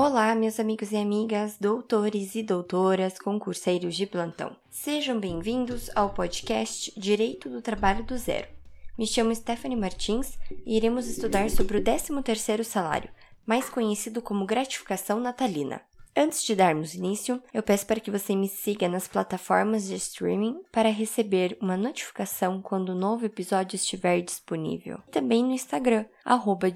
Olá, meus amigos e amigas, doutores e doutoras, concurseiros de plantão. Sejam bem-vindos ao podcast Direito do Trabalho do Zero. Me chamo Stephanie Martins e iremos estudar sobre o 13º salário, mais conhecido como gratificação natalina. Antes de darmos início, eu peço para que você me siga nas plataformas de streaming para receber uma notificação quando o um novo episódio estiver disponível. E também no Instagram, arroba.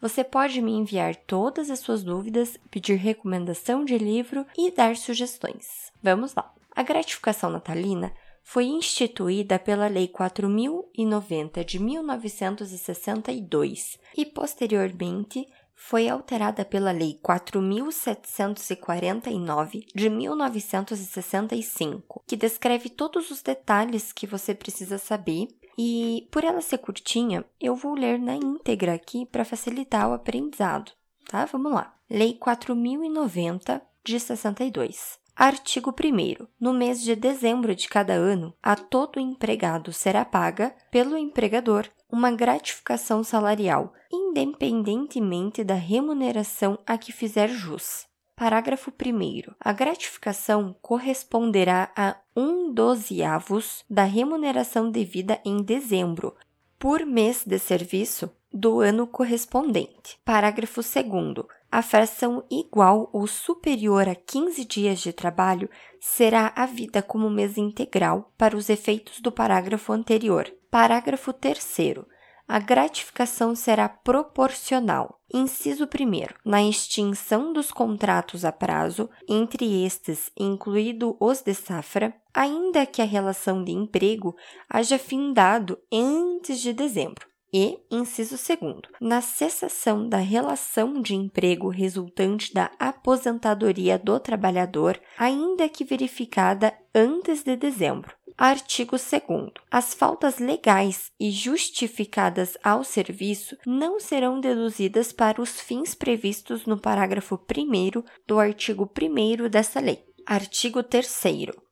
Você pode me enviar todas as suas dúvidas, pedir recomendação de livro e dar sugestões. Vamos lá! A gratificação natalina foi instituída pela Lei 4090 de 1962 e, posteriormente, foi alterada pela Lei 4749 de 1965, que descreve todos os detalhes que você precisa saber. E por ela ser curtinha, eu vou ler na íntegra aqui para facilitar o aprendizado, tá? Vamos lá. Lei 4090 de 62. Artigo 1. No mês de dezembro de cada ano, a todo empregado será paga, pelo empregador, uma gratificação salarial, independentemente da remuneração a que fizer jus. Parágrafo 1. A gratificação corresponderá a um dozeavos da remuneração devida em dezembro, por mês de serviço do ano correspondente. Parágrafo 2. A fração igual ou superior a 15 dias de trabalho será havida como mês integral para os efeitos do parágrafo anterior. Parágrafo 3. A gratificação será proporcional. Inciso 1. Na extinção dos contratos a prazo, entre estes incluído os de safra, ainda que a relação de emprego haja findado antes de dezembro. E, inciso segundo, na cessação da relação de emprego resultante da aposentadoria do trabalhador, ainda que verificada antes de dezembro. Artigo 2. As faltas legais e justificadas ao serviço não serão deduzidas para os fins previstos no parágrafo 1 do artigo 1 dessa lei. Artigo 3.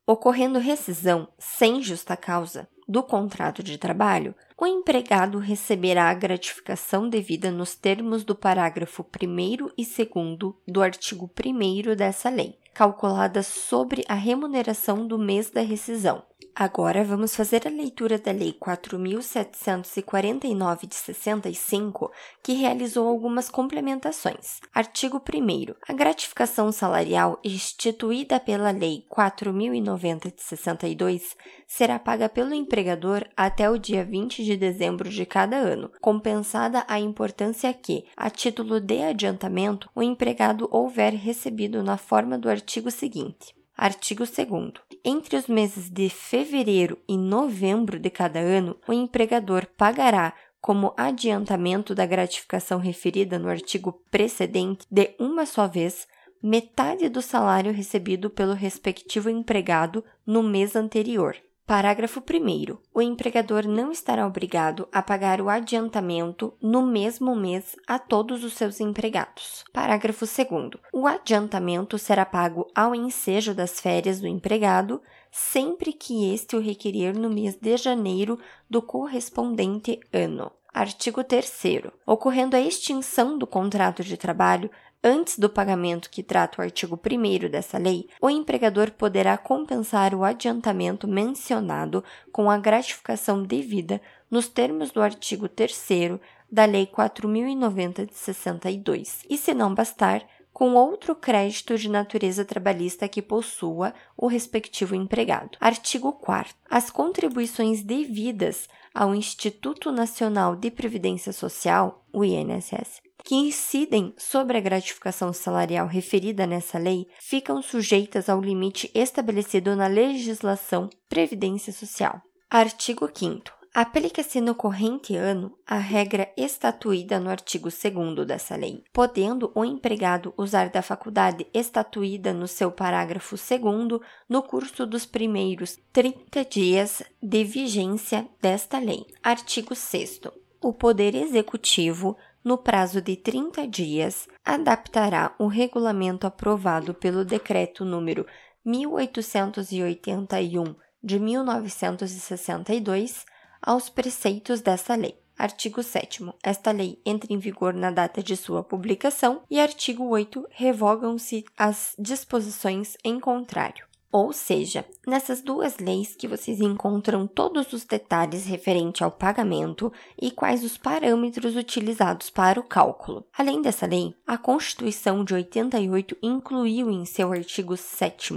Ocorrendo rescisão sem justa causa do contrato de trabalho, o empregado receberá a gratificação devida nos termos do parágrafo 1 e 2 do artigo 1 dessa lei, calculada sobre a remuneração do mês da rescisão, Agora vamos fazer a leitura da Lei 4.749 de 65, que realizou algumas complementações. Artigo 1. A gratificação salarial instituída pela Lei 4.090 de 62 será paga pelo empregador até o dia 20 de dezembro de cada ano, compensada a importância que, a título de adiantamento, o empregado houver recebido na forma do artigo seguinte. Artigo 2. Entre os meses de fevereiro e novembro de cada ano, o empregador pagará como adiantamento da gratificação referida no artigo precedente de uma só vez metade do salário recebido pelo respectivo empregado no mês anterior. Parágrafo 1. O empregador não estará obrigado a pagar o adiantamento no mesmo mês a todos os seus empregados. Parágrafo 2. O adiantamento será pago ao ensejo das férias do empregado, sempre que este o requerer no mês de janeiro do correspondente ano. Artigo 3. Ocorrendo a extinção do contrato de trabalho, Antes do pagamento que trata o artigo 1 dessa lei, o empregador poderá compensar o adiantamento mencionado com a gratificação devida nos termos do artigo 3 da Lei 4090 de 62, e se não bastar, com outro crédito de natureza trabalhista que possua o respectivo empregado. Artigo 4. As contribuições devidas ao Instituto Nacional de Previdência Social, o INSS, que incidem sobre a gratificação salarial referida nessa lei ficam sujeitas ao limite estabelecido na legislação Previdência Social. Artigo 5. Aplica-se no corrente ano a regra estatuída no artigo 2 dessa lei, podendo o empregado usar da faculdade estatuída no seu parágrafo 2 no curso dos primeiros 30 dias de vigência desta lei. Artigo 6. O Poder Executivo no prazo de 30 dias, adaptará o regulamento aprovado pelo Decreto número 1881 de 1962 aos preceitos dessa lei. Artigo 7. Esta lei entra em vigor na data de sua publicação. E artigo 8. Revogam-se as disposições em contrário. Ou seja, nessas duas leis que vocês encontram todos os detalhes referente ao pagamento e quais os parâmetros utilizados para o cálculo. Além dessa lei, a Constituição de 88 incluiu em seu artigo 7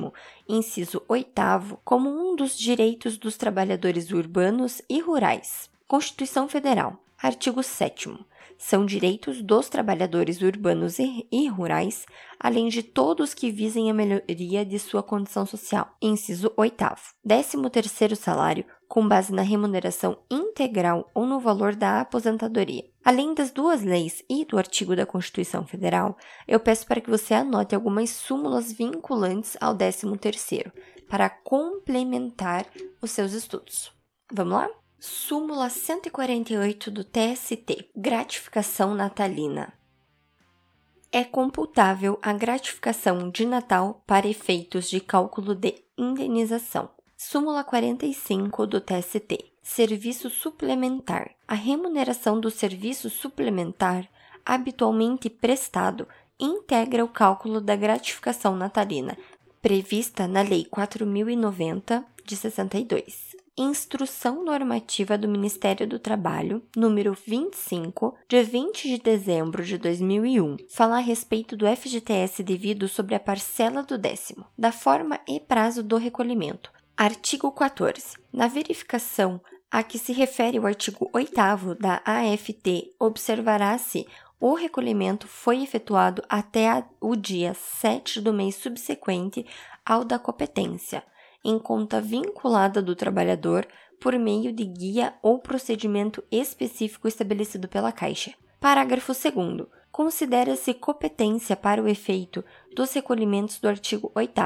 inciso 8 como um dos direitos dos trabalhadores urbanos e rurais. Constituição Federal, artigo 7 são direitos dos trabalhadores urbanos e, rurais, além de todos que visem a melhoria de sua condição social. Inciso 8. 13º salário com base na remuneração integral ou no valor da aposentadoria. Além das duas leis e do artigo da Constituição Federal, eu peço para que você anote algumas súmulas vinculantes ao 13º para complementar os seus estudos. Vamos lá? Súmula 148 do TST Gratificação natalina. É computável a gratificação de Natal para efeitos de cálculo de indenização. Súmula 45 do TST Serviço suplementar. A remuneração do serviço suplementar, habitualmente prestado, integra o cálculo da gratificação natalina, prevista na Lei 4090 de 62. Instrução Normativa do Ministério do Trabalho, número 25, de 20 de dezembro de 2001, fala a respeito do FGTS devido sobre a parcela do décimo, da forma e prazo do recolhimento. Artigo 14. Na verificação a que se refere o artigo 8 da AFT, observará-se o recolhimento foi efetuado até o dia 7 do mês subsequente ao da competência em conta vinculada do trabalhador por meio de guia ou procedimento específico estabelecido pela Caixa. Parágrafo 2. Considera-se competência para o efeito dos recolhimentos do artigo 8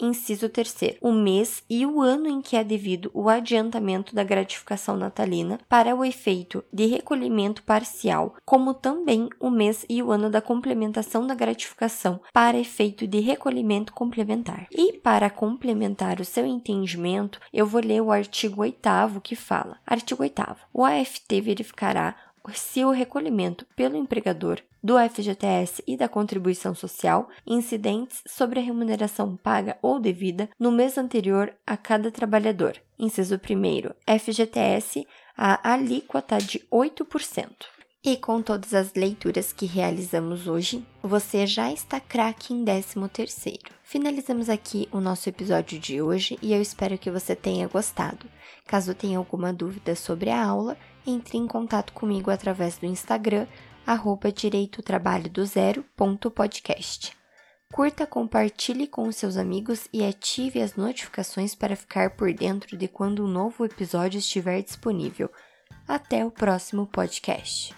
Inciso 3. O mês e o ano em que é devido o adiantamento da gratificação natalina para o efeito de recolhimento parcial, como também o mês e o ano da complementação da gratificação para efeito de recolhimento complementar. E para complementar o seu entendimento, eu vou ler o artigo 8 que fala: Artigo 8. O AFT verificará se o recolhimento pelo empregador do FGTS e da contribuição social incidentes sobre a remuneração paga ou devida no mês anterior a cada trabalhador. Inciso 1. FGTS, a alíquota de 8%. E com todas as leituras que realizamos hoje, você já está craque em 13º. Finalizamos aqui o nosso episódio de hoje e eu espero que você tenha gostado. Caso tenha alguma dúvida sobre a aula, entre em contato comigo através do Instagram, arroba direitotrabalhodozero.podcast. Curta, compartilhe com seus amigos e ative as notificações para ficar por dentro de quando um novo episódio estiver disponível. Até o próximo podcast.